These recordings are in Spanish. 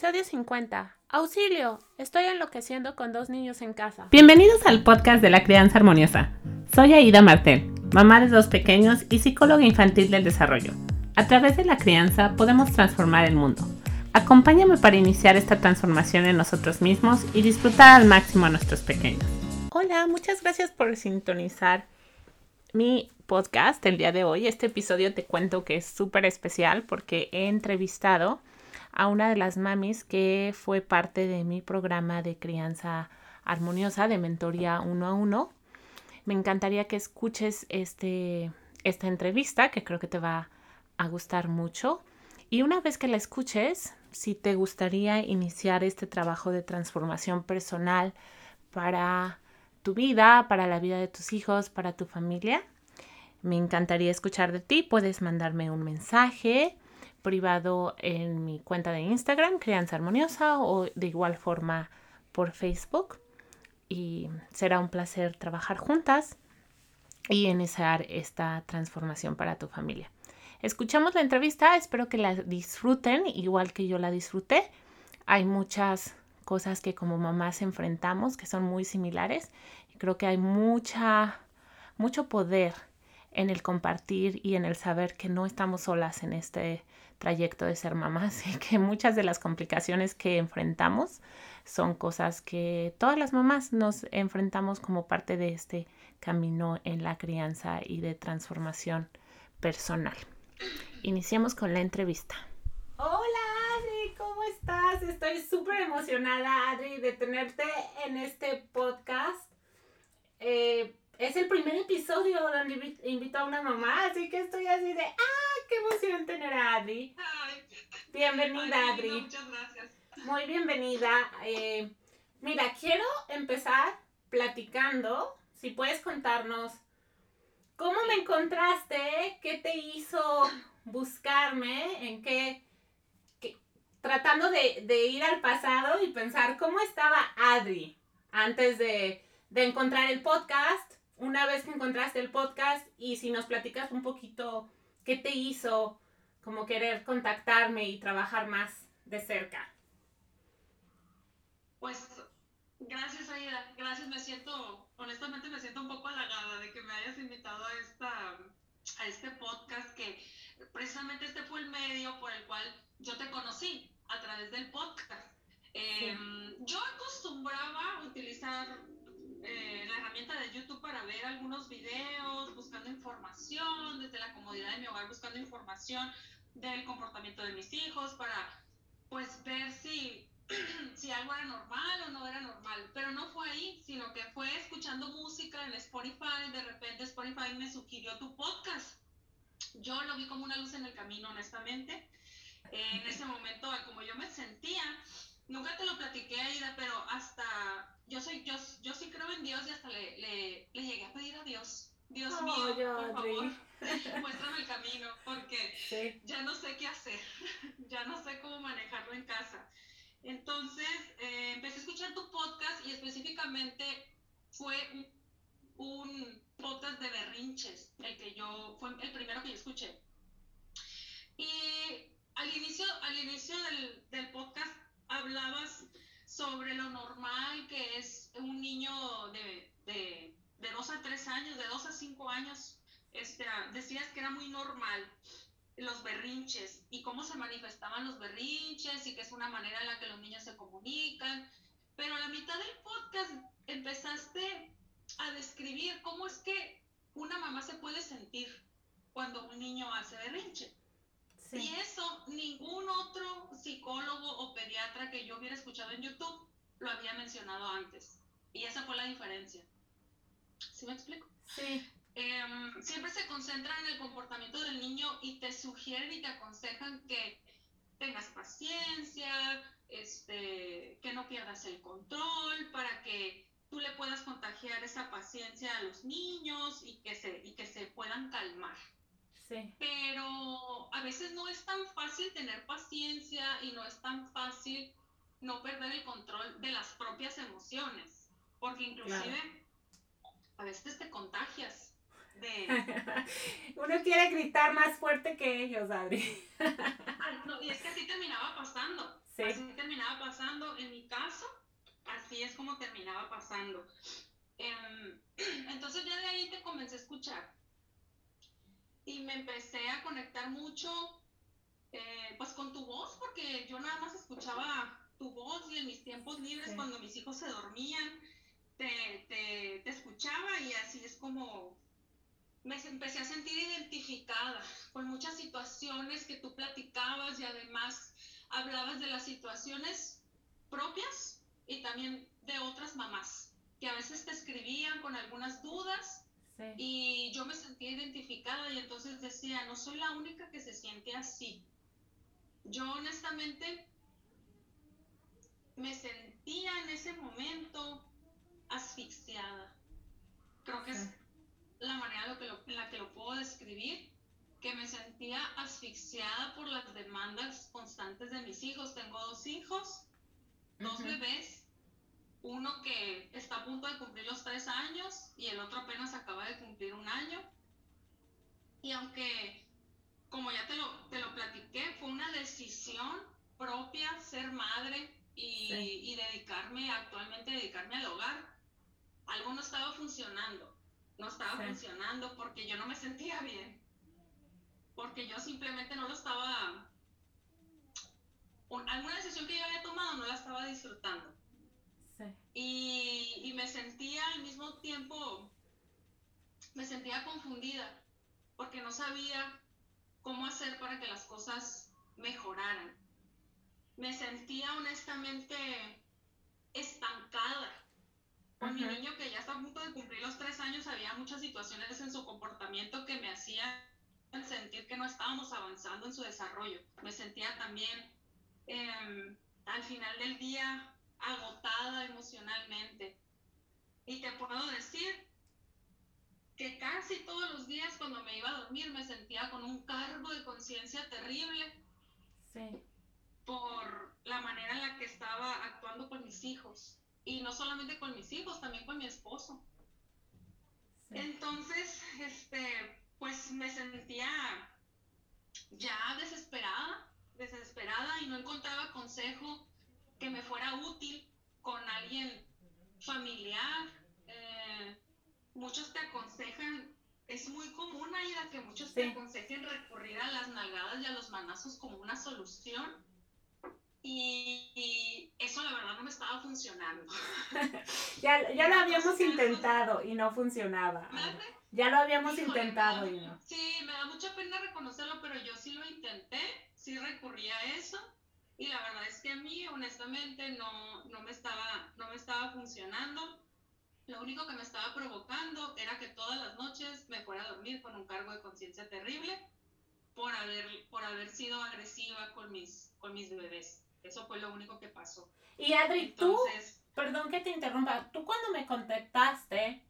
Episodio 50. Auxilio, estoy enloqueciendo con dos niños en casa. Bienvenidos al podcast de la crianza armoniosa. Soy Aida Martel, mamá de dos pequeños y psicóloga infantil del desarrollo. A través de la crianza podemos transformar el mundo. Acompáñame para iniciar esta transformación en nosotros mismos y disfrutar al máximo a nuestros pequeños. Hola, muchas gracias por sintonizar mi podcast el día de hoy. Este episodio te cuento que es súper especial porque he entrevistado a una de las mamis que fue parte de mi programa de crianza armoniosa de mentoría uno a uno. Me encantaría que escuches este, esta entrevista que creo que te va a gustar mucho. Y una vez que la escuches, si te gustaría iniciar este trabajo de transformación personal para tu vida, para la vida de tus hijos, para tu familia, me encantaría escuchar de ti. Puedes mandarme un mensaje privado en mi cuenta de Instagram, Crianza Armoniosa, o de igual forma por Facebook. Y será un placer trabajar juntas y iniciar esta transformación para tu familia. Escuchamos la entrevista, espero que la disfruten igual que yo la disfruté. Hay muchas cosas que como mamás enfrentamos que son muy similares creo que hay mucha mucho poder en el compartir y en el saber que no estamos solas en este trayecto de ser mamás y que muchas de las complicaciones que enfrentamos son cosas que todas las mamás nos enfrentamos como parte de este camino en la crianza y de transformación personal. Iniciemos con la entrevista. Hola Adri, ¿cómo estás? Estoy súper emocionada Adri de tenerte en este podcast. Eh, es el primer episodio donde invito a una mamá, así que estoy así de, ¡ah, qué emoción tener a Adri! bienvenida, Adri. Muchas gracias. Muy bienvenida. Eh, mira, quiero empezar platicando, si puedes contarnos cómo me encontraste, qué te hizo buscarme, en qué, tratando de, de, ir al pasado y pensar cómo estaba Adri antes de, de encontrar el podcast una vez que encontraste el podcast y si nos platicas un poquito qué te hizo como querer contactarme y trabajar más de cerca. Pues gracias Aida, gracias, me siento, honestamente me siento un poco halagada de que me hayas invitado a, esta, a este podcast que precisamente este fue el medio por el cual yo te conocí a través del podcast. Em, yo acostumbraba utilizar eh, la herramienta de YouTube para ver algunos videos, buscando información, desde la comodidad de mi hogar, buscando información del comportamiento de mis hijos, para pues ver si, si algo era normal o no era normal. Pero no fue ahí, sino que fue escuchando música en Spotify, de repente Spotify me sugirió tu podcast. Yo lo vi como una luz en el camino, honestamente. en ese momento, como yo me sentía, nunca te lo platiqué, Aida, pero hasta yo soy, yo, yo sí creo en Dios y hasta le, le, le llegué a pedir a Dios. Dios mío, por favor, muéstrame el camino, porque ya no sé qué hacer, ya no sé cómo manejarlo en casa. Entonces, eh, empecé a escuchar tu podcast y específicamente fue un, podcast de berrinches, el que yo, fue el primero que yo escuché. Y al inicio, al inicio del, del podcast hablabas sobre lo normal que es un niño de, de, de 2 a 3 años, de 2 a 5 años. Este, decías que era muy normal los berrinches y cómo se manifestaban los berrinches y que es una manera en la que los niños se comunican. Pero a la mitad del podcast empezaste a describir cómo es que una mamá se puede sentir cuando un niño hace berrinche. Y eso ningún otro psicólogo o pediatra que yo hubiera escuchado en YouTube lo había mencionado antes. Y esa fue la diferencia. ¿Sí me explico? Sí. Em, siempre se concentran en el comportamiento del niño y te sugieren y te aconsejan que tengas paciencia, este, que no pierdas el control, para que tú le puedas contagiar esa paciencia a los niños y que se, y que se puedan calmar. Pero a veces no es tan fácil tener paciencia y no es tan fácil no perder el control de las propias emociones, porque inclusive a veces te contagias de... Uno quiere gritar más fuerte que ellos, Adri. no, y es que así terminaba pasando. Así así es como terminaba pasando. Em, entonces ya de ahí te comencé a escuchar y me empecé a conectar mucho eh, pues con tu voz, porque yo nada más escuchaba tu voz y en mis tiempos libres cuando mis hijos se dormían, te, te, te escuchaba y así es como me empecé a sentir identificada con muchas situaciones que tú platicabas y además hablabas de las situaciones propias y también de otras mamás que a veces te escribían con algunas dudas y yo me sentía identificada y entonces decía, no soy la única que se siente así. Yo honestamente me sentía en ese momento asfixiada. Creo que es la manera en, la que lo puedo describir, que me sentía asfixiada por las demandas constantes de mis hijos. Tengo dos hijos, dos bebés, uno que está a punto de cumplir los tres años y el otro apenas acaba de cumplir un año. Y aunque, como ya te lo, te lo platiqué, fue una decisión propia ser madre y, y dedicarme, actualmente dedicarme al hogar, algo no estaba funcionando no estaba funcionando porque yo no me sentía bien, porque yo simplemente no lo estaba, alguna decisión que yo había tomado no la estaba disfrutando. Y, y me sentía al mismo tiempo, me sentía confundida, porque no sabía cómo hacer para que las cosas mejoraran. Me sentía honestamente estancada con mi niño que ya está a punto de cumplir los tres años, había muchas situaciones en su comportamiento que me hacían sentir que no estábamos avanzando en su desarrollo. Me sentía también em, al final del día agotada emocionalmente. Y te puedo decir que casi todos los días cuando me iba a dormir me sentía con un cargo de conciencia terrible. Sí. Por la manera en la que estaba actuando con mis hijos y no solamente con mis hijos, también con mi esposo. Entonces, este, pues me sentía ya desesperada, desesperada y no encontraba consejo que me fuera útil con alguien familiar. Eh, muchos te aconsejan, es muy común, Aida, que muchos te aconsejen recurrir a las nalgadas y a los manazos como una solución y, eso la verdad no me estaba funcionando. ya, ya lo habíamos intentado y no funcionaba. Ya lo habíamos intentado y no. Sí, me da mucha pena reconocerlo, pero yo sí lo intenté, sí recurrí a eso. Y la verdad es que a mí, honestamente, no, no, me estaba, no me estaba funcionando. Lo único que me estaba provocando era que todas las noches me fuera a dormir con un cargo de conciencia terrible por haber, por haber sido agresiva con mis, con mis bebés. Eso fue lo único que pasó. Y Adri, tú, perdón que te interrumpa, tú cuando me contactaste,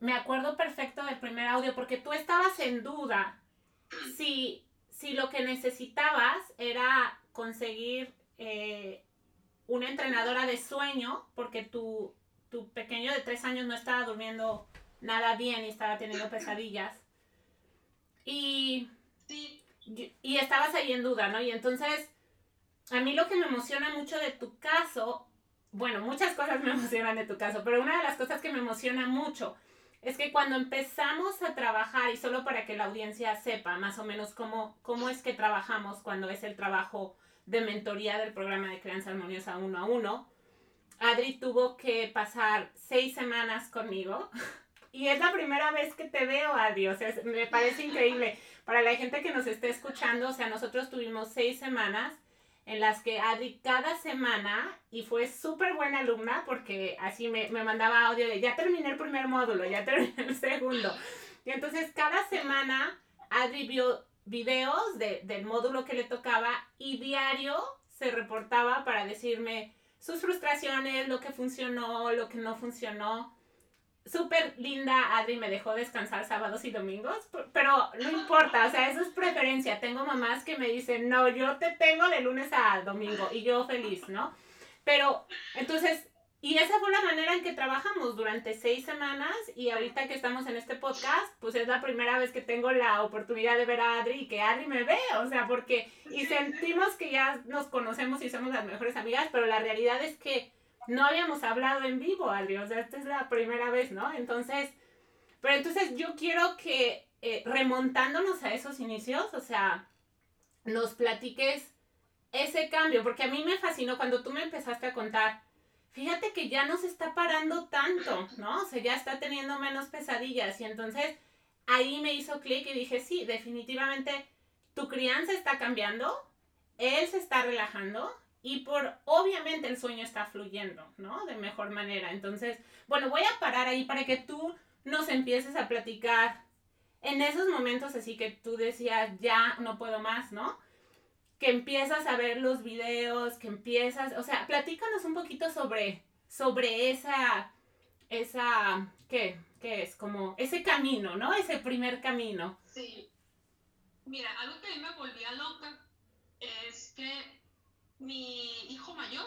me acuerdo perfecto del primer audio porque tú estabas en duda si, si lo que necesitabas era conseguir eh, una entrenadora de sueño porque tu, tu pequeño de tres años no estaba durmiendo nada bien y estaba teniendo pesadillas. Y, y estabas ahí en duda, ¿no? Y entonces a mí lo que me emociona mucho de tu caso, bueno, muchas cosas me emocionan de tu caso, pero una de las cosas que me emociona mucho es que cuando empezamos a trabajar, y solo para que la audiencia sepa más o menos cómo, cómo es que trabajamos cuando es el trabajo de mentoría del programa de crianza armoniosa uno a uno, Adri tuvo que pasar seis semanas conmigo. Y es la primera vez que te veo, Adri. O sea, me parece increíble. Para la gente que nos esté escuchando, o sea, nosotros tuvimos seis semanas en las que Adri cada semana, y fue súper buena alumna porque así me, mandaba audio de ya terminé el primer módulo, ya terminé el segundo. Y entonces cada semana Adri vio videos del módulo que le tocaba y diario se reportaba para decirme sus frustraciones, lo que funcionó, lo que no funcionó súper linda, Adri me dejó descansar sábados y domingos, pero no importa, o sea, eso es preferencia. Tengo mamás que me dicen, no, yo te tengo de lunes a domingo y yo feliz, ¿no? Pero entonces, y esa fue la manera en que trabajamos durante seis semanas y ahorita que estamos en este podcast, pues es la primera vez que tengo la oportunidad de ver a Adri y que Adri me ve, o sea, porque, y sentimos que ya nos conocemos y somos las mejores amigas, pero la realidad es que no habíamos hablado en vivo, Adri, o sea, esta es la primera vez, ¿no? Entonces, pero entonces yo quiero que eh, remontándonos a esos inicios, o sea, nos platiques ese cambio, porque a mí me fascinó cuando tú me empezaste a contar, fíjate que ya no se está parando tanto, ¿no? O sea, ya está teniendo menos pesadillas y entonces ahí me hizo clic y dije, sí, definitivamente tu crianza está cambiando, él se está relajando y por obviamente el sueño está fluyendo, ¿no? De mejor manera. Entonces, bueno, voy a parar ahí para que tú nos empieces a platicar en esos momentos así que tú decías, ya no puedo más, ¿no? Que empiezas a ver los videos, que empiezas, o sea, platícanos un poquito sobre, sobre esa, esa, ¿qué? ¿Qué es? Como ese camino, ¿no? Ese primer camino. Sí. Mira, algo que a mí me volvía loca es que mi hijo mayor,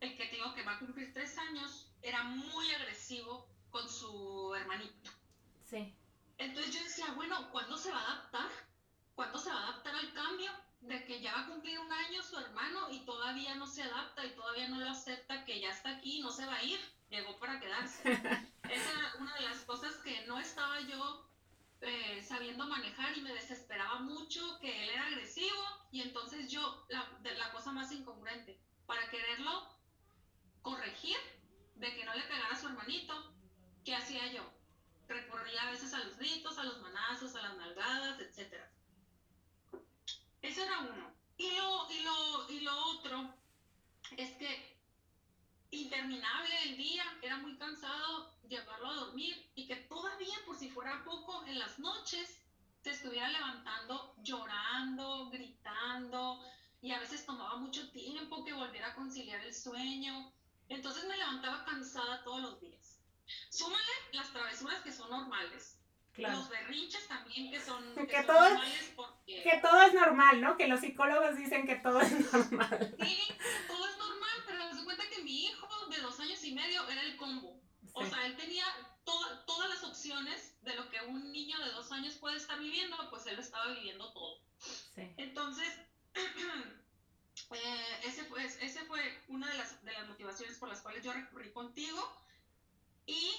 el que tengo que va a cumplir tres años, era muy agresivo con su hermanito. Sí. Entonces yo decía, bueno, ¿cuándo se va a adaptar? ¿Cuándo se va a adaptar al cambio? De que ya va a cumplir un año su hermano y todavía no se adapta y todavía no lo acepta que ya está aquí y no se va a ir. Llegó para quedarse. Esa era una de las cosas que no estaba yo eh, sabiendo manejar y me desesperaba mucho que él era agresivo y entonces yo, la, la cosa más incongruente, para quererlo corregir de que no le pegara a su hermanito, ¿qué hacía yo? recurría a veces a los gritos, a los manazos, a las nalgadas, etc. Eso era uno. Y lo, y lo, y lo otro es que interminable el día, era muy cansado llevarlo a dormir y que todavía por si fuera poco en las noches se estuviera levantando llorando, gritando y a veces tomaba mucho tiempo que volviera a conciliar el sueño. Entonces me levantaba cansada todos los días. Súmale las travesuras que son normales. Los berrinches también que son, que, todo, normales porque... Que todo es normal, ¿no? Que los psicólogos dicen que todo es normal. Sí, todo es normal, pero se cuenta que mi hijo de dos años y medio era el combo. O sea, él tenía todas las opciones de lo que un niño de dos años puede estar viviendo, pues él lo estaba viviendo todo. Sí. Entonces, eh, ese, fue, ese fue una de las, de las motivaciones por las cuales yo recurrí contigo y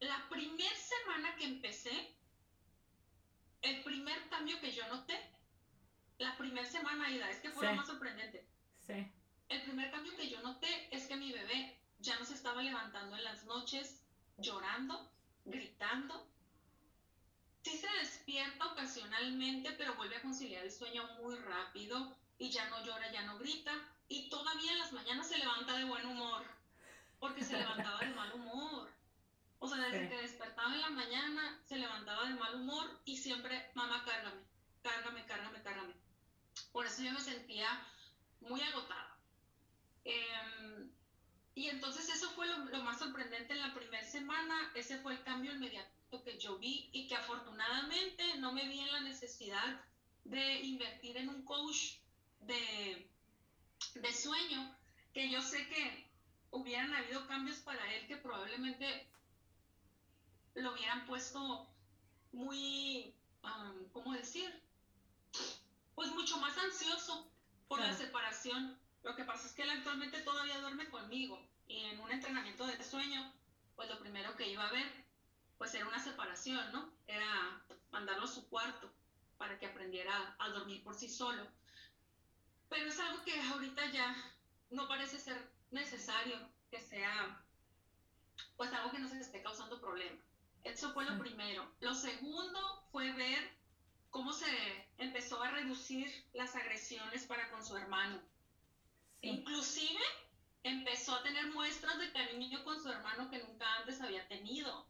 la primera semana que empecé, el primer cambio que yo noté, la primera semana, Ida, es que fue lo más sorprendente. Sí. El primer cambio que yo noté es que mi bebé ya no se estaba levantando en las noches llorando, gritando. Sí se despierta ocasionalmente, pero vuelve a conciliar el sueño muy rápido y ya no llora, ya no grita. Y todavía en las mañanas se levanta de buen humor porque se levantaba de mal humor. O sea, desde que despertaba en la mañana, se levantaba de mal humor y siempre, mamá, cárgame, cárgame, cárgame, cárgame. Por eso yo me sentía muy agotada. Em, y entonces eso fue lo, lo, más sorprendente en la primera semana, ese fue el cambio inmediato que yo vi y que afortunadamente no me vi en la necesidad de invertir en un coach de, de sueño, que yo sé que hubieran habido cambios para él que probablemente lo hubieran puesto muy, ¿cómo decir? Pues mucho más la separación. Lo que pasa es que él actualmente todavía duerme conmigo y en un entrenamiento de sueño, pues lo primero que iba a ver, pues era una separación, ¿no? Era mandarlo a su cuarto para que aprendiera a dormir por sí solo. Pero es algo que ahorita ya no parece ser necesario que sea pues algo que nos esté causando problemas. Eso fue lo primero. Lo segundo fue ver cómo se empezó a reducir las agresiones para con su hermano. Inclusive empezó a tener muestras de cariño con su hermano que nunca antes había tenido.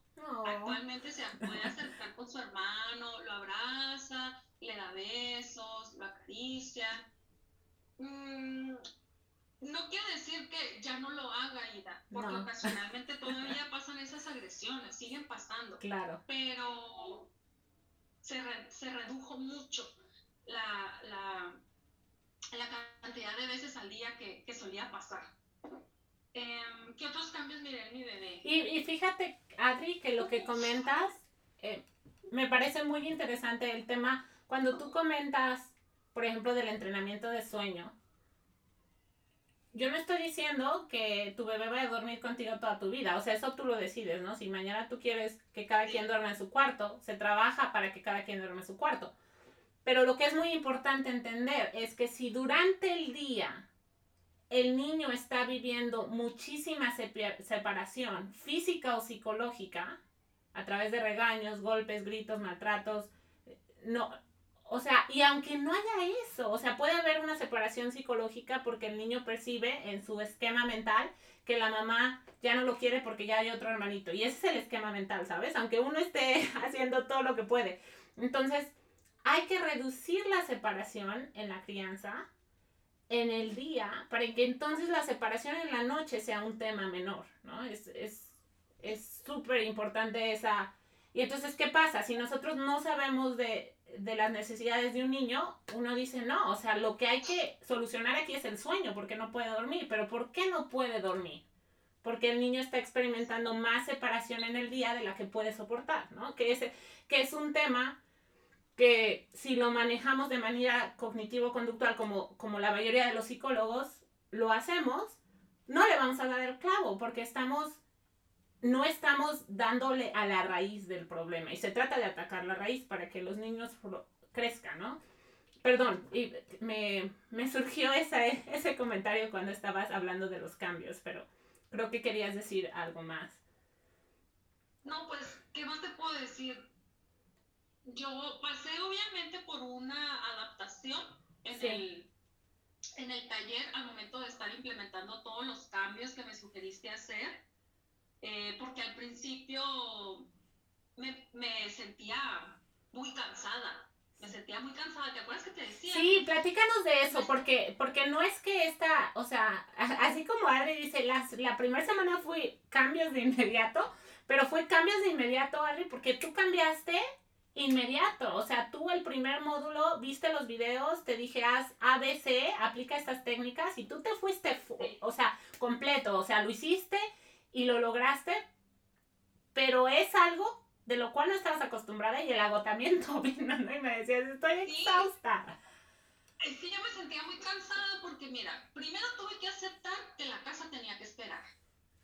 Actualmente se puede acercar con su hermano, lo abraza, le da besos, lo acaricia. Mm, no quiere decir que ya no lo haga, Ida, porque ocasionalmente todavía pasan esas agresiones, siguen pasando. Claro. Pero se, se redujo mucho la, la, la, cantidad de veces al día que, que solía pasar. Em, ¿Qué otros cambios miré en mi bebé? Y, y fíjate, Adri, que lo que comentas eh, me parece muy interesante el tema. Cuando tú comentas, por ejemplo, del entrenamiento de sueño, yo no estoy diciendo que tu bebé vaya a dormir contigo toda tu vida, o sea, eso tú lo decides, ¿no? Si mañana tú quieres que cada quien duerma en su cuarto, se trabaja para que cada quien duerma en su cuarto. Pero lo que es muy importante entender es que si durante el día el niño está viviendo muchísima separación física o psicológica, a través de regaños, golpes, gritos, maltratos, no, o sea, y aunque no haya eso, o sea, puede haber una separación psicológica porque el niño percibe en su esquema mental que la mamá ya no lo quiere porque ya hay otro hermanito. Y ese es el esquema mental, ¿sabes? Aunque uno esté haciendo todo lo que puede. Entonces, hay que reducir la separación en la crianza en el día para que entonces la separación en la noche sea un tema menor, ¿no? Es súper es, importante esa... Y entonces, ¿qué pasa? Si nosotros no sabemos de, de las necesidades de un niño, uno dice, no, o sea, lo que hay que solucionar aquí es el sueño, porque no puede dormir. Pero ¿por qué no puede dormir? Porque el niño está experimentando más separación en el día de la que puede soportar, ¿no? Que es, que es un tema que si lo manejamos de manera cognitivo-conductual, como, como la mayoría de los psicólogos lo hacemos, no le vamos a dar el clavo, porque estamos no estamos dándole a la raíz del problema y se trata de atacar la raíz para que los niños crezcan, ¿no? Perdón, y me, surgió ese comentario cuando estabas hablando de los cambios, pero creo que querías decir algo más. No, pues, ¿qué más te puedo decir? Yo pasé obviamente por una adaptación en, el, en el taller al momento de estar implementando todos los cambios que me sugeriste hacer eh, porque al principio me, me, sentía muy cansada. Me sentía muy cansada, ¿te acuerdas que te decía? Sí, platícanos de eso, porque, porque no es que esta, o sea, así como Adri dice, la, la primera semana fue cambios de inmediato, pero fue cambios de inmediato, Adri, porque tú cambiaste inmediato. O sea, tú el primer módulo, viste los videos, te dije, haz ABC, aplica estas técnicas y tú te fuiste, o sea, completo. O sea, lo hiciste y lo lograste, pero es algo de lo cual no estabas acostumbrada y el agotamiento vino, ¿no? Y me decías, estoy exhausta. Es que yo me sentía muy cansada porque, mira, primero tuve que aceptar que la casa tenía que esperar.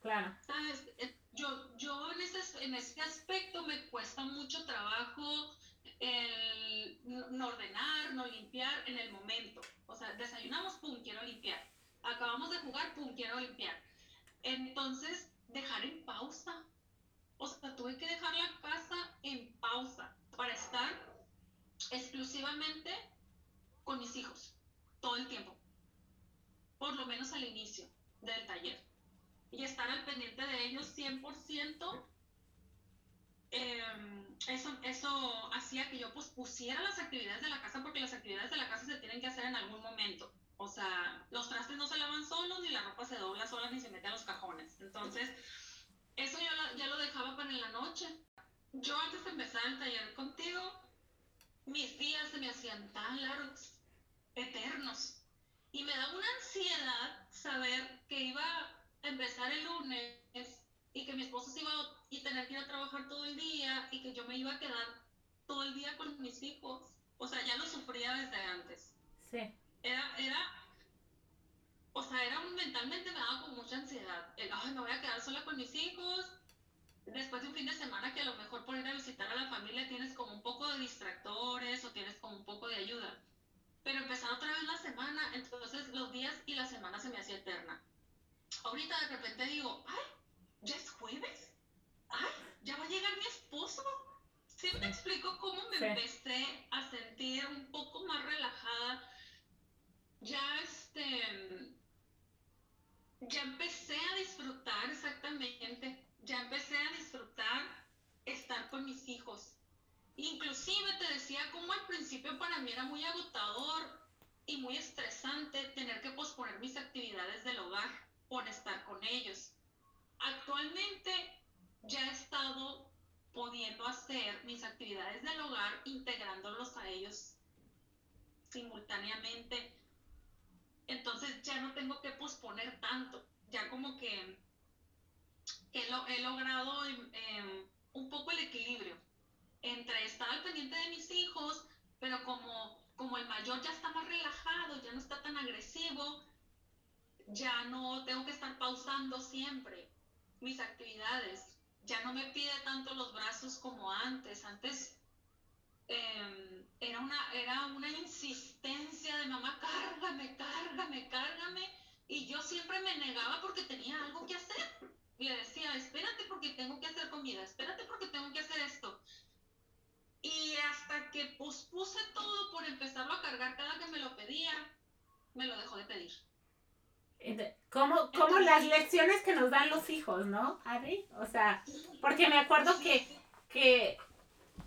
Claro. ¿Sabes? Yo, yo en, ese, en ese aspecto me cuesta mucho trabajo el no ordenar, no limpiar en el momento. O sea, desayunamos, pum, quiero limpiar. Acabamos de jugar, pum, quiero limpiar. Entonces, dejar en pausa. O sea, tuve que dejar la casa en pausa para estar exclusivamente con mis hijos todo el tiempo. Por lo menos al inicio del taller. Y estar al pendiente de ellos 100%. Em, eso, eso hacía que yo pospusiera las actividades de la casa porque las actividades de la casa se tienen que hacer en algún momento. O sea, los trastes no se lavan solos, ni la ropa se dobla sola, ni se mete a los cajones. Entonces, eso ya, ya lo dejaba para en la noche. Yo antes de empezar el taller contigo, mis días se me hacían tan largos, eternos. Y me daba una ansiedad saber que iba empezar el lunes y que mi esposo se iba a y tener que ir a trabajar todo el día y que yo me iba a quedar todo el día con mis hijos. O sea, ya lo sufría desde antes. Sí. Era, era o sea, era mentalmente me daba con mucha ansiedad. El, ay, me voy a quedar sola con mis hijos. Después de un fin de semana que a lo mejor por ir a visitar a la familia tienes como un poco de distractores o tienes como un poco de ayuda. Pero empezar otra vez la semana, entonces los días y la semana se me hacía eterna. Ahorita de repente digo, ay, ya es jueves. Ay, ya va a llegar mi esposo. Sí me explico cómo me empecé a sentir un poco más relajada. Ya este ya empecé a disfrutar exactamente, ya empecé a disfrutar estar con mis hijos. Inclusive te decía como al principio para mí era muy agotador y muy estresante tener que posponer mis actividades del hogar por estar con ellos. Actualmente ya he estado pudiendo hacer mis actividades del hogar integrándolos a ellos simultáneamente entonces ya no tengo que posponer tanto, ya como que he, logrado em, em, un poco el equilibrio entre estar al pendiente de mis hijos, pero como, como el mayor ya está más relajado, ya no está tan agresivo, ya no tengo que estar pausando siempre mis actividades, ya no me pide tanto los brazos como antes, antes em, era, una, era una insistencia de mamá, cárgame, cárgame, cárgame, y yo siempre me negaba porque tenía algo que hacer. Y le decía, espérate porque tengo que hacer comida, espérate porque tengo que hacer esto. Y hasta que pospuse todo por empezarlo a cargar cada que me lo pedía, me lo dejó de pedir. Como, como las lecciones que nos dan los hijos, ¿no, Adri? O sea, porque me acuerdo que, que,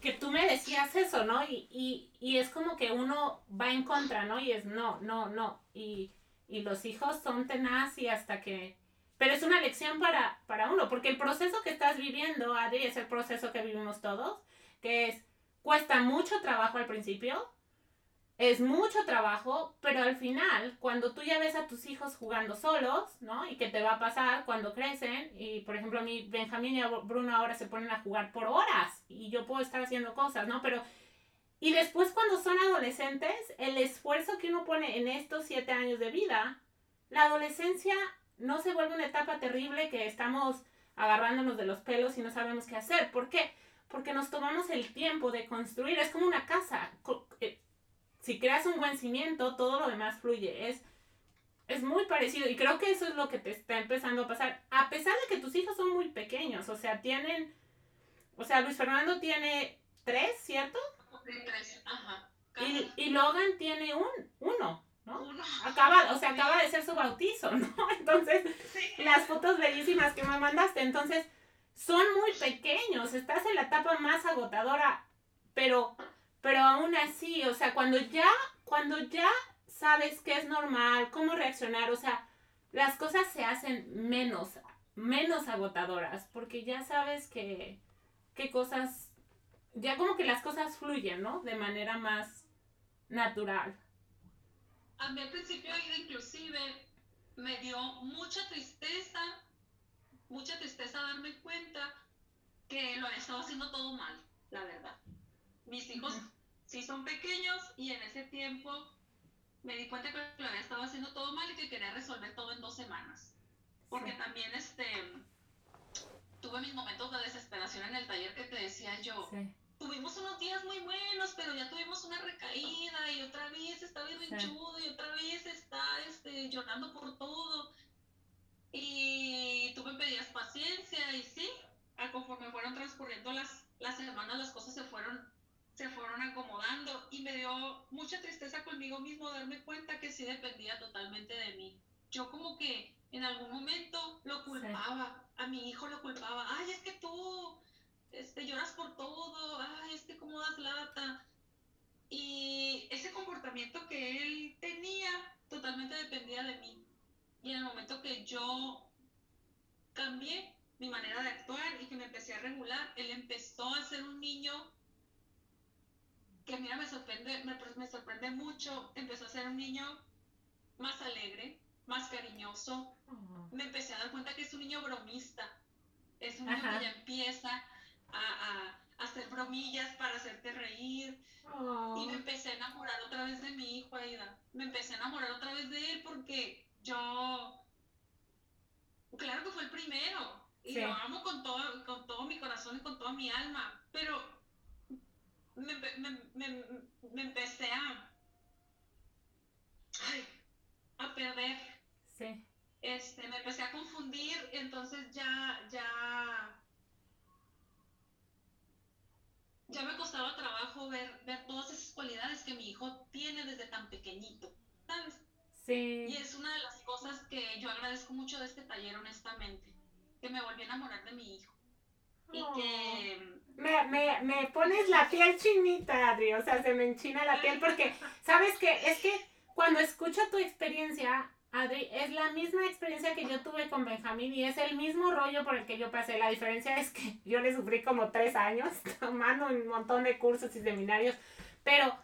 que tú me decías eso, ¿no? Y, y, y, es como que uno va en contra, ¿no? Y es no, no, no. Y, y los hijos son tenaz y hasta que... Pero es una lección para, para uno, porque el proceso que estás viviendo, Adri, es el proceso que vivimos todos, que es, cuesta mucho trabajo al principio, es mucho trabajo, pero al final, cuando tú ya ves a tus hijos jugando solos, ¿no? Y qué te va a pasar cuando crecen, y por ejemplo, mi Benjamín y Bruno ahora se ponen a jugar por horas, y yo puedo estar haciendo cosas, ¿no? Pero, y después cuando son adolescentes, el esfuerzo que uno pone en estos siete años de vida, la adolescencia no se vuelve una etapa terrible que estamos agarrándonos de los pelos y no sabemos qué hacer. ¿Por qué? Porque nos tomamos el tiempo de construir, es como una casa eh, si creas un buen cimiento, todo lo demás fluye. Es, es muy parecido y creo que eso es lo que te está empezando a pasar. A pesar de que tus hijos son muy pequeños, o sea, tienen, o sea, Luis Fernando tiene tres, ¿cierto? Tres, ajá. Y, y, Logan tiene un, uno, ¿no? Uno. Acaba, o sea, acaba de ser su bautizo, ¿no? Entonces, las fotos bellísimas que me mandaste, entonces, son muy pequeños, estás en la etapa más agotadora, pero pero aún así, o sea, cuando ya, cuando ya sabes qué es normal, cómo reaccionar, o sea, las cosas se hacen menos, menos agotadoras, porque ya sabes que, qué cosas, ya como que las cosas fluyen, ¿no? De manera más natural. A mí al principio inclusive me dio mucha tristeza, mucha tristeza darme cuenta que lo estado haciendo todo mal, la verdad. Mis hijos sí son pequeños y en ese tiempo me di cuenta que lo había estado haciendo todo mal y que quería resolver todo en dos semanas. Porque también este, tuve mis momentos de desesperación en el taller que te decía yo. Tuvimos unos días muy buenos, pero ya tuvimos una recaída y otra vez está bien hinchudo y otra vez está este, llorando por todo. Y tú me pedías paciencia y sí, a conforme fueron transcurriendo las, las semanas, las cosas se fueron se fueron acomodando y me dio mucha tristeza conmigo mismo darme cuenta que sí dependía totalmente de mí. Yo como que en algún momento lo culpaba, a mi hijo lo culpaba, ay, es que tú este, lloras por todo, ay, es que cómo das lata. Y ese comportamiento que él tenía totalmente dependía de mí. Y en el momento que yo cambié mi manera de actuar y que me empecé a regular, él empezó a ser un niño que mira, me sorprende, me, sorprende mucho, empezó a ser un niño más alegre, más cariñoso. Me empecé a dar cuenta que es un niño bromista. Es un niño que ya empieza a, hacer bromillas para hacerte reír. Y me empecé a enamorar otra vez de mi hijo, Aida. Me empecé a enamorar otra vez de él porque yo, claro que fue el primero. Y lo amo con todo, con todo mi corazón y con toda mi alma. Pero me, empecé a, a perder. Sí. Este, me empecé a confundir, entonces ya, ya, ya me costaba trabajo ver, ver todas esas cualidades que mi hijo tiene desde tan pequeñito, ¿sabes? Sí. Y es una de las cosas que yo agradezco mucho de este taller, honestamente, que me volví a enamorar de mi hijo. Y que... Me, me, me pones la piel chinita, Adri, o sea, se me enchina la piel porque, ¿sabes qué? Es que cuando escucho tu experiencia, Adri, es la misma experiencia que yo tuve con Benjamín y es el mismo rollo por el que yo pasé. La diferencia es que yo le sufrí como tres años tomando un montón de cursos y seminarios, pero,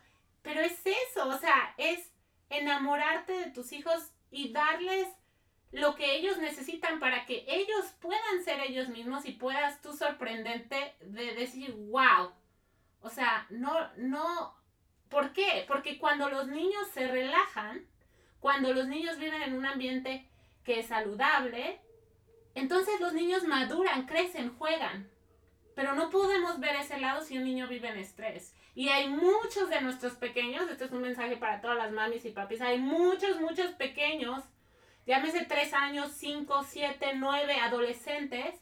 pero es eso, o sea, es enamorarte de tus hijos y darles lo que ellos necesitan para que ellos puedan ser ellos mismos y puedas tú sorprendente de decir, wow. O sea, no, no, ¿por qué? Porque cuando los niños se relajan, cuando los niños viven en un ambiente que es saludable, entonces los niños maduran, crecen, juegan. Pero no podemos ver ese lado si un niño vive en estrés. Y hay muchos de nuestros pequeños, este es un mensaje para todas las mamis y papis, hay muchos, muchos pequeños, llámese 3 años, 5, 7, 9 adolescentes,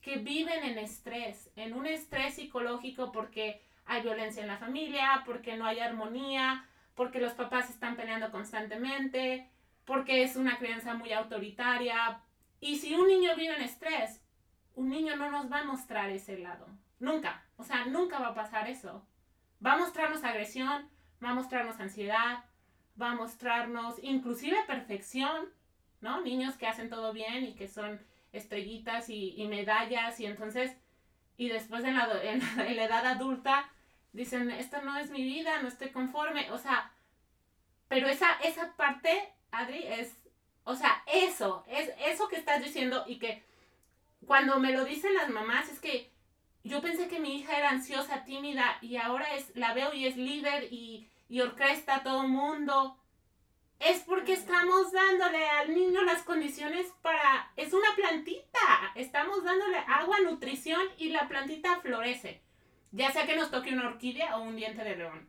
que viven en estrés, en un estrés psicológico porque hay violencia en la familia, porque no hay armonía, porque los papás están peleando constantemente, porque es una crianza muy autoritaria. Y si un niño vive en estrés, un niño no nos va a mostrar ese lado. Nunca. O sea, nunca va a pasar eso. Va a mostrarnos agresión, va a mostrarnos ansiedad, va a mostrarnos inclusive perfección, ¿no? Niños que hacen todo bien y que son estrellitas y, medallas y entonces, y después en la, en la edad adulta dicen, esta no es mi vida, no estoy conforme, o sea, pero esa, esa parte, Adri, es, o sea, eso, es eso que estás diciendo y que cuando me lo dicen las mamás es que yo pensé que mi hija era ansiosa, tímida y ahora es, la veo y es líder y, y orquesta a todo mundo. Es porque estamos dándole al niño las condiciones para... Es una plantita. Estamos dándole agua, nutrición y la plantita florece. Ya sea que nos toque una orquídea o un diente de león.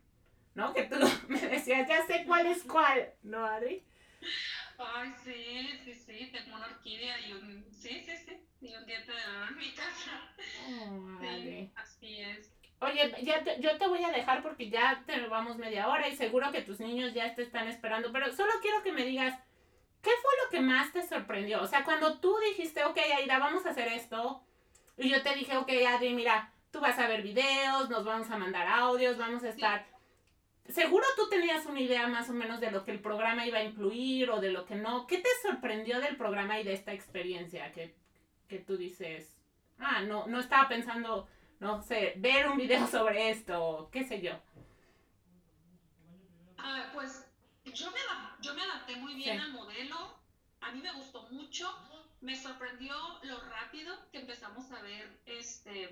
¿No? Que tú me decías, ya sé cuál es cuál. ¿No, Adri? Ay, sí, sí, sí. Tengo una orquídea y un... Sí, sí, sí. Y un diente de león en mi casa. Oh, sí, así es. Oye, ya yo te voy a dejar porque ya te vamos media hora y seguro que tus niños ya te están esperando, pero solo quiero que me digas, ¿qué fue lo que más te sorprendió? O sea, cuando tú dijiste, ok, Aida, vamos a hacer esto, y yo te dije, ok, Adri, mira, tú vas a ver videos, nos vamos a mandar audios, vamos a estar... Seguro tú tenías una idea más o menos de lo que el programa iba a incluir o de lo que no. ¿Qué te sorprendió del programa y de esta experiencia que, que tú dices, ah, no, no estaba pensando no sé, ver un video sobre esto, qué sé yo. Ah, pues yo me, yo me adapté muy bien al modelo, a mí me gustó mucho, me sorprendió lo rápido que empezamos a ver este,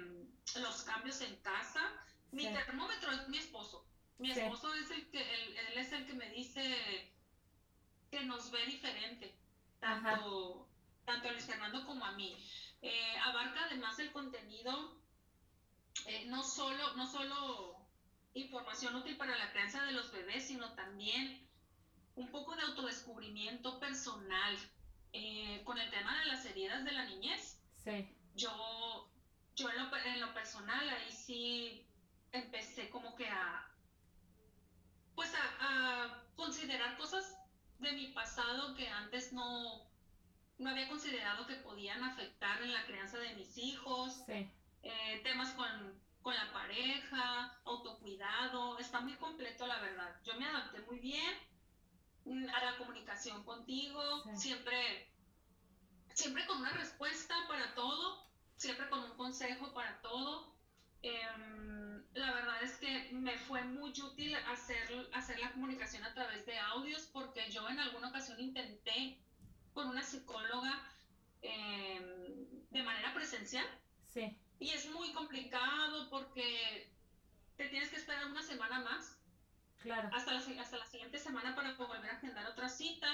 los cambios en casa. Mi termómetro es mi esposo. Mi esposo es el que, él, es el que me dice que nos ve diferente, tanto, tanto a Luis Fernando como a mí. Eh, abarca además el contenido eh, no, solo, no solo información útil para la crianza de los bebés, sino también un poco de autodescubrimiento personal eh, con el tema de las heridas de la niñez. Sí. Yo, yo en lo, en lo personal ahí sí empecé como que a, pues a, a, considerar cosas de mi pasado que antes no, no había considerado que podían afectar en la crianza de mis hijos. Sí. Eh, temas con, con, la pareja, autocuidado, está muy completo la verdad. Yo me adapté muy bien mm, a la comunicación contigo, siempre, siempre con una respuesta para todo, siempre con un consejo para todo. Em, la verdad es que me fue muy útil hacer, hacer la comunicación a través de audios porque yo en alguna ocasión intenté con una psicóloga em, de manera presencial. Sí. Y es muy complicado porque te tienes que esperar una semana más. Claro. Hasta la, hasta la siguiente semana para volver a agendar otra cita.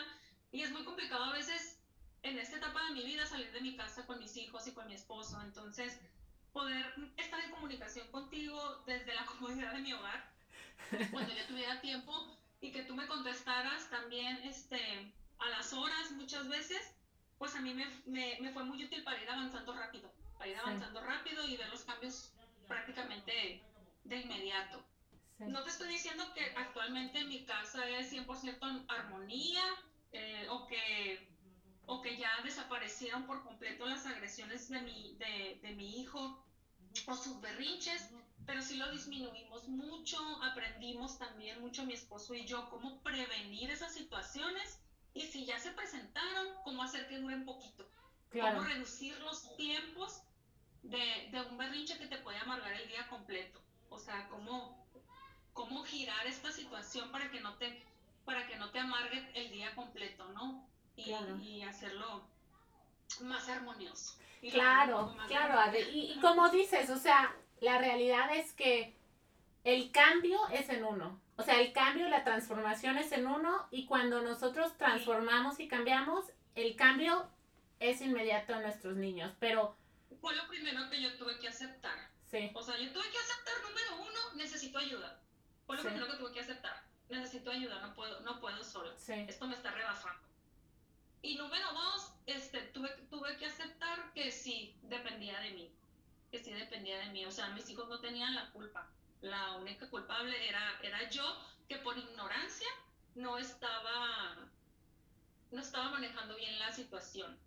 Y es muy complicado a veces en esta etapa de mi vida salir de mi casa con mis hijos y con mi esposo. Entonces, poder estar en comunicación contigo desde la comodidad de mi hogar, cuando yo tuviera tiempo y que tú me contestaras también este, a las horas muchas veces, pues a mí me, me, me fue muy útil para ir avanzando rápido para ir avanzando rápido y ver los cambios prácticamente de inmediato. No te estoy diciendo que actualmente mi casa es 100% armonía eh, o, que, o que ya desaparecieron por completo las agresiones de mi, de, de mi hijo o sus berrinches, pero sí lo disminuimos mucho, aprendimos también mucho mi esposo y yo cómo prevenir esas situaciones y si ya se presentaron, cómo hacer que duren poquito, cómo reducir los tiempos de, de, un berrinche que te puede amargar el día completo. O sea, cómo, cómo girar esta situación para que no te, para que no te amargue el día completo, ¿no? Y, y hacerlo más armonioso. claro, claro, Y, y como dices, o sea, la realidad es que el cambio es en uno. O sea, el cambio, la transformación es en uno y cuando nosotros transformamos y cambiamos, el cambio es inmediato a nuestros niños, pero... Fue lo primero que yo tuve que aceptar. Sí. O sea, yo tuve que aceptar, número uno, necesito ayuda. Fue lo primero que tuve que aceptar. Necesito ayuda, no puedo, no puedo sola. Sí. Esto me está rebasando. Y número dos, este, tuve, tuve que aceptar que sí dependía de mí. Que sí dependía de mí. O sea, mis hijos no tenían la culpa. La única culpable era, era yo, que por ignorancia no estaba, no estaba manejando bien la situación.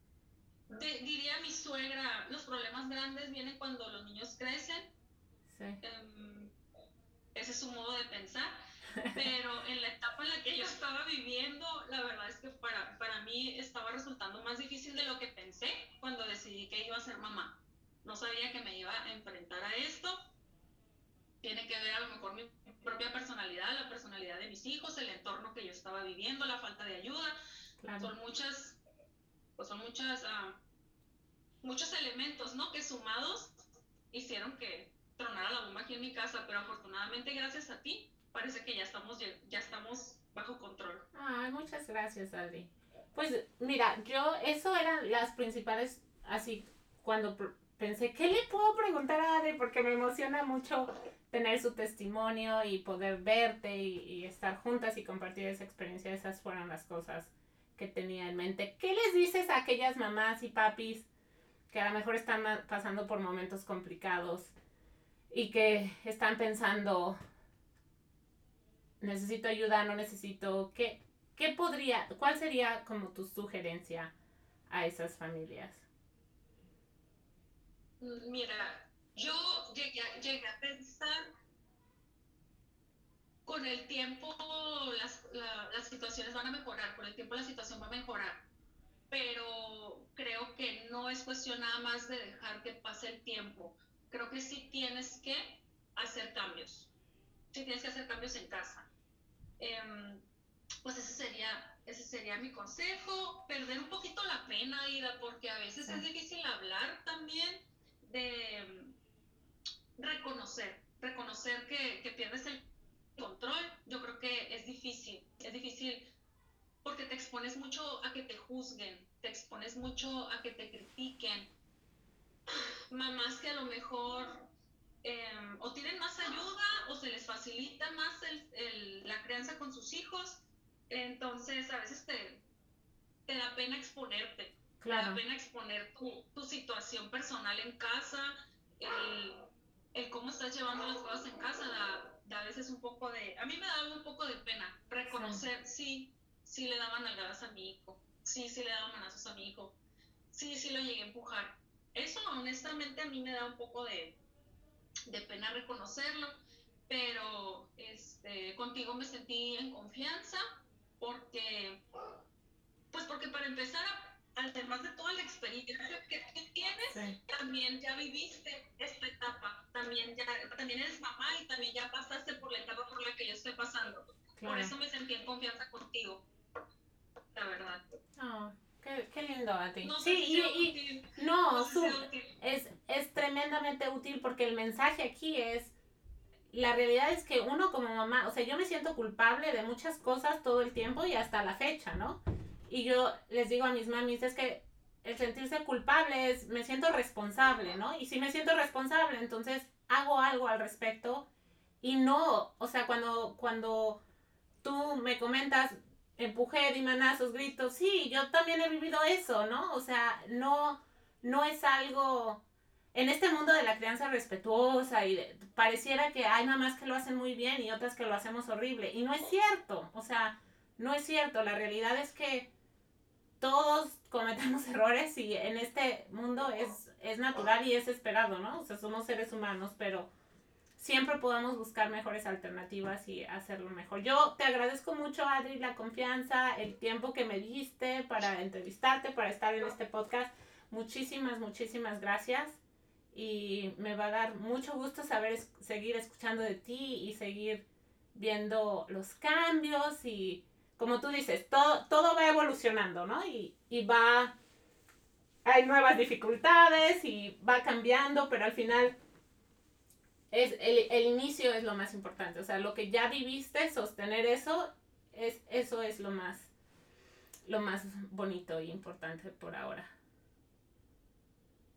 Diría mi suegra, los problemas grandes vienen cuando los niños crecen. Sí. Em, ese es su modo de pensar. Pero en la etapa en la que yo estaba viviendo, la verdad es que para, para mí estaba resultando más difícil de lo que pensé cuando decidí que iba a ser mamá. No sabía que me iba a enfrentar a esto. Tiene que ver a lo mejor mi propia personalidad, la personalidad de mis hijos, el entorno que yo estaba viviendo, la falta de ayuda. Son muchas, pues son muchas, uh, muchos elementos, ¿no? Que sumados hicieron que tronara la bomba aquí en mi casa, pero afortunadamente gracias a ti parece que ya estamos, ya estamos bajo control. Ay, muchas gracias, Adri. Pues mira, yo, eso eran las principales, así, cuando pensé, ¿qué le puedo preguntar a Adri? Porque me emociona mucho tener su testimonio y poder verte y, estar juntas y compartir esa experiencia. Esas fueron las cosas que tenía en mente. ¿Qué les dices a aquellas mamás y papis que a lo mejor están pasando por momentos complicados y que están pensando, necesito ayuda, no necesito, ¿qué, qué podría, cuál sería como tu sugerencia a esas familias? Mira, yo llegué, llegué a pensar, con el tiempo las, las situaciones van a mejorar, con el tiempo la situación va a mejorar, pero creo que no es cuestión nada más de dejar que pase el tiempo, creo que sí tienes que hacer cambios, sí tienes que hacer cambios en casa. Em, pues ese sería, ese sería mi consejo, perder un poquito la pena, Ida, porque a veces es difícil hablar también de em, reconocer, reconocer que, que pierdes el control, yo creo que es difícil, es difícil porque te expones mucho a que te juzguen, te expones mucho a que te critiquen. Mamás que a lo mejor Em, o tienen más ayuda o se les facilita más el, la crianza con sus hijos. Entonces, a veces te, te da pena exponerte. Te da pena exponer tu, tu situación personal en casa, el, el, cómo estás llevando las cosas en casa, da, a veces un poco de... A mí me da un poco de pena reconocer, sí, sí, le daban algadas a mi hijo, sí, sí le daban manazos a mi hijo, sí, sí lo llegué a empujar. Eso honestamente a mí me da un poco de, de pena reconocerlo, pero este, contigo me sentí en confianza porque, pues porque para empezar, además de toda la experiencia que tienes, también ya viviste esta etapa, también ya, también eres mamá y también ya pasaste por la etapa por la que yo estoy pasando. Por eso me sentí en confianza contigo, la verdad. Oh. Qué, lindo a ti. sí, y, no, es, es tremendamente útil porque el mensaje aquí es, la realidad es que uno como mamá, o sea, yo me siento culpable de muchas cosas todo el tiempo y hasta la fecha, ¿no? Y yo les digo a mis mamis, es que el sentirse culpable es, me siento responsable, ¿no? Y si me siento responsable, entonces hago algo al respecto y no, o sea, cuando, cuando tú me comentas, empujé, di manazos, gritos. Sí, yo también he vivido eso, ¿no? O sea, no, no es algo... En este mundo de la crianza respetuosa y pareciera que hay mamás que lo hacen muy bien y otras que lo hacemos horrible. Y no es cierto, o sea, no es cierto. La realidad es que todos cometemos errores y en este mundo es, es natural y es esperado, ¿no? O sea, somos seres humanos, pero siempre podamos buscar mejores alternativas y hacerlo mejor. Yo te agradezco mucho, Adri, la confianza, el tiempo que me diste para entrevistarte, para estar en este podcast. Muchísimas, muchísimas gracias. Y me va a dar mucho gusto saber seguir escuchando de ti y seguir viendo los cambios y como tú dices, todo, todo va evolucionando, ¿no? Y, y va, hay nuevas dificultades y va cambiando, pero al final es el, el, inicio es lo más importante. O sea, lo que ya viviste, sostener eso, es, eso es lo más, lo más bonito e importante por ahora.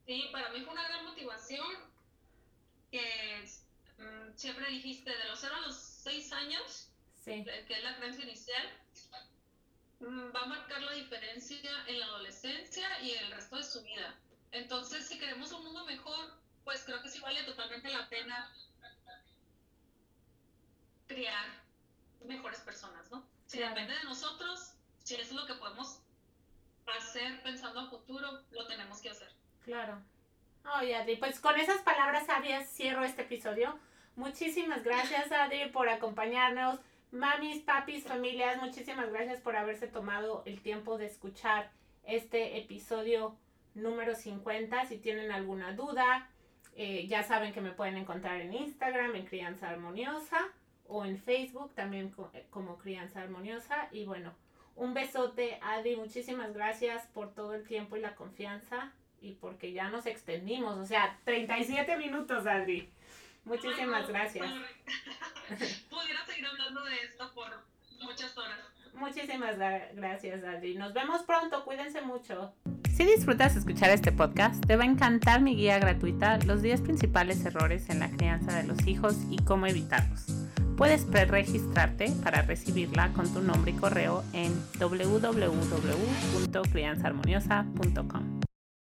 Sí, para mí fue una gran motivación que mm, siempre dijiste de los 0 a los 6 años, sí. que es la creencia inicial, mm, va a marcar la diferencia en la adolescencia y en el resto de su vida. Entonces, si queremos un mundo mejor, pues creo que sí vale totalmente la pena crear mejores personas, ¿no? Si depende de nosotros, si es lo que podemos hacer pensando a futuro, lo tenemos que hacer. Claro. Oye, Adri, pues con esas palabras sabias cierro este episodio. Muchísimas gracias, Adri, por acompañarnos. Mamis, papis, familias, muchísimas gracias por haberse tomado el tiempo de escuchar este episodio número 50. Si tienen alguna duda, eh, ya saben que me pueden encontrar en Instagram, en Crianza Armoniosa, o en Facebook también eh, como Crianza Armoniosa. Y bueno, un besote, Adri. Muchísimas gracias por todo el tiempo y la confianza y porque ya nos extendimos. O sea, 37 minutos, Adri. Muchísimas gracias. Pudiera seguir hablando de esto por muchas horas. Muchísimas gracias, Adri. Nos vemos pronto. Cuídense mucho. Si disfrutas escuchar este podcast, te va a encantar mi guía gratuita, los 10 principales errores en la crianza de los hijos y cómo evitarlos. Puedes preregistrarte para recibirla con tu nombre y correo en www.crianzaharmoniosa.com.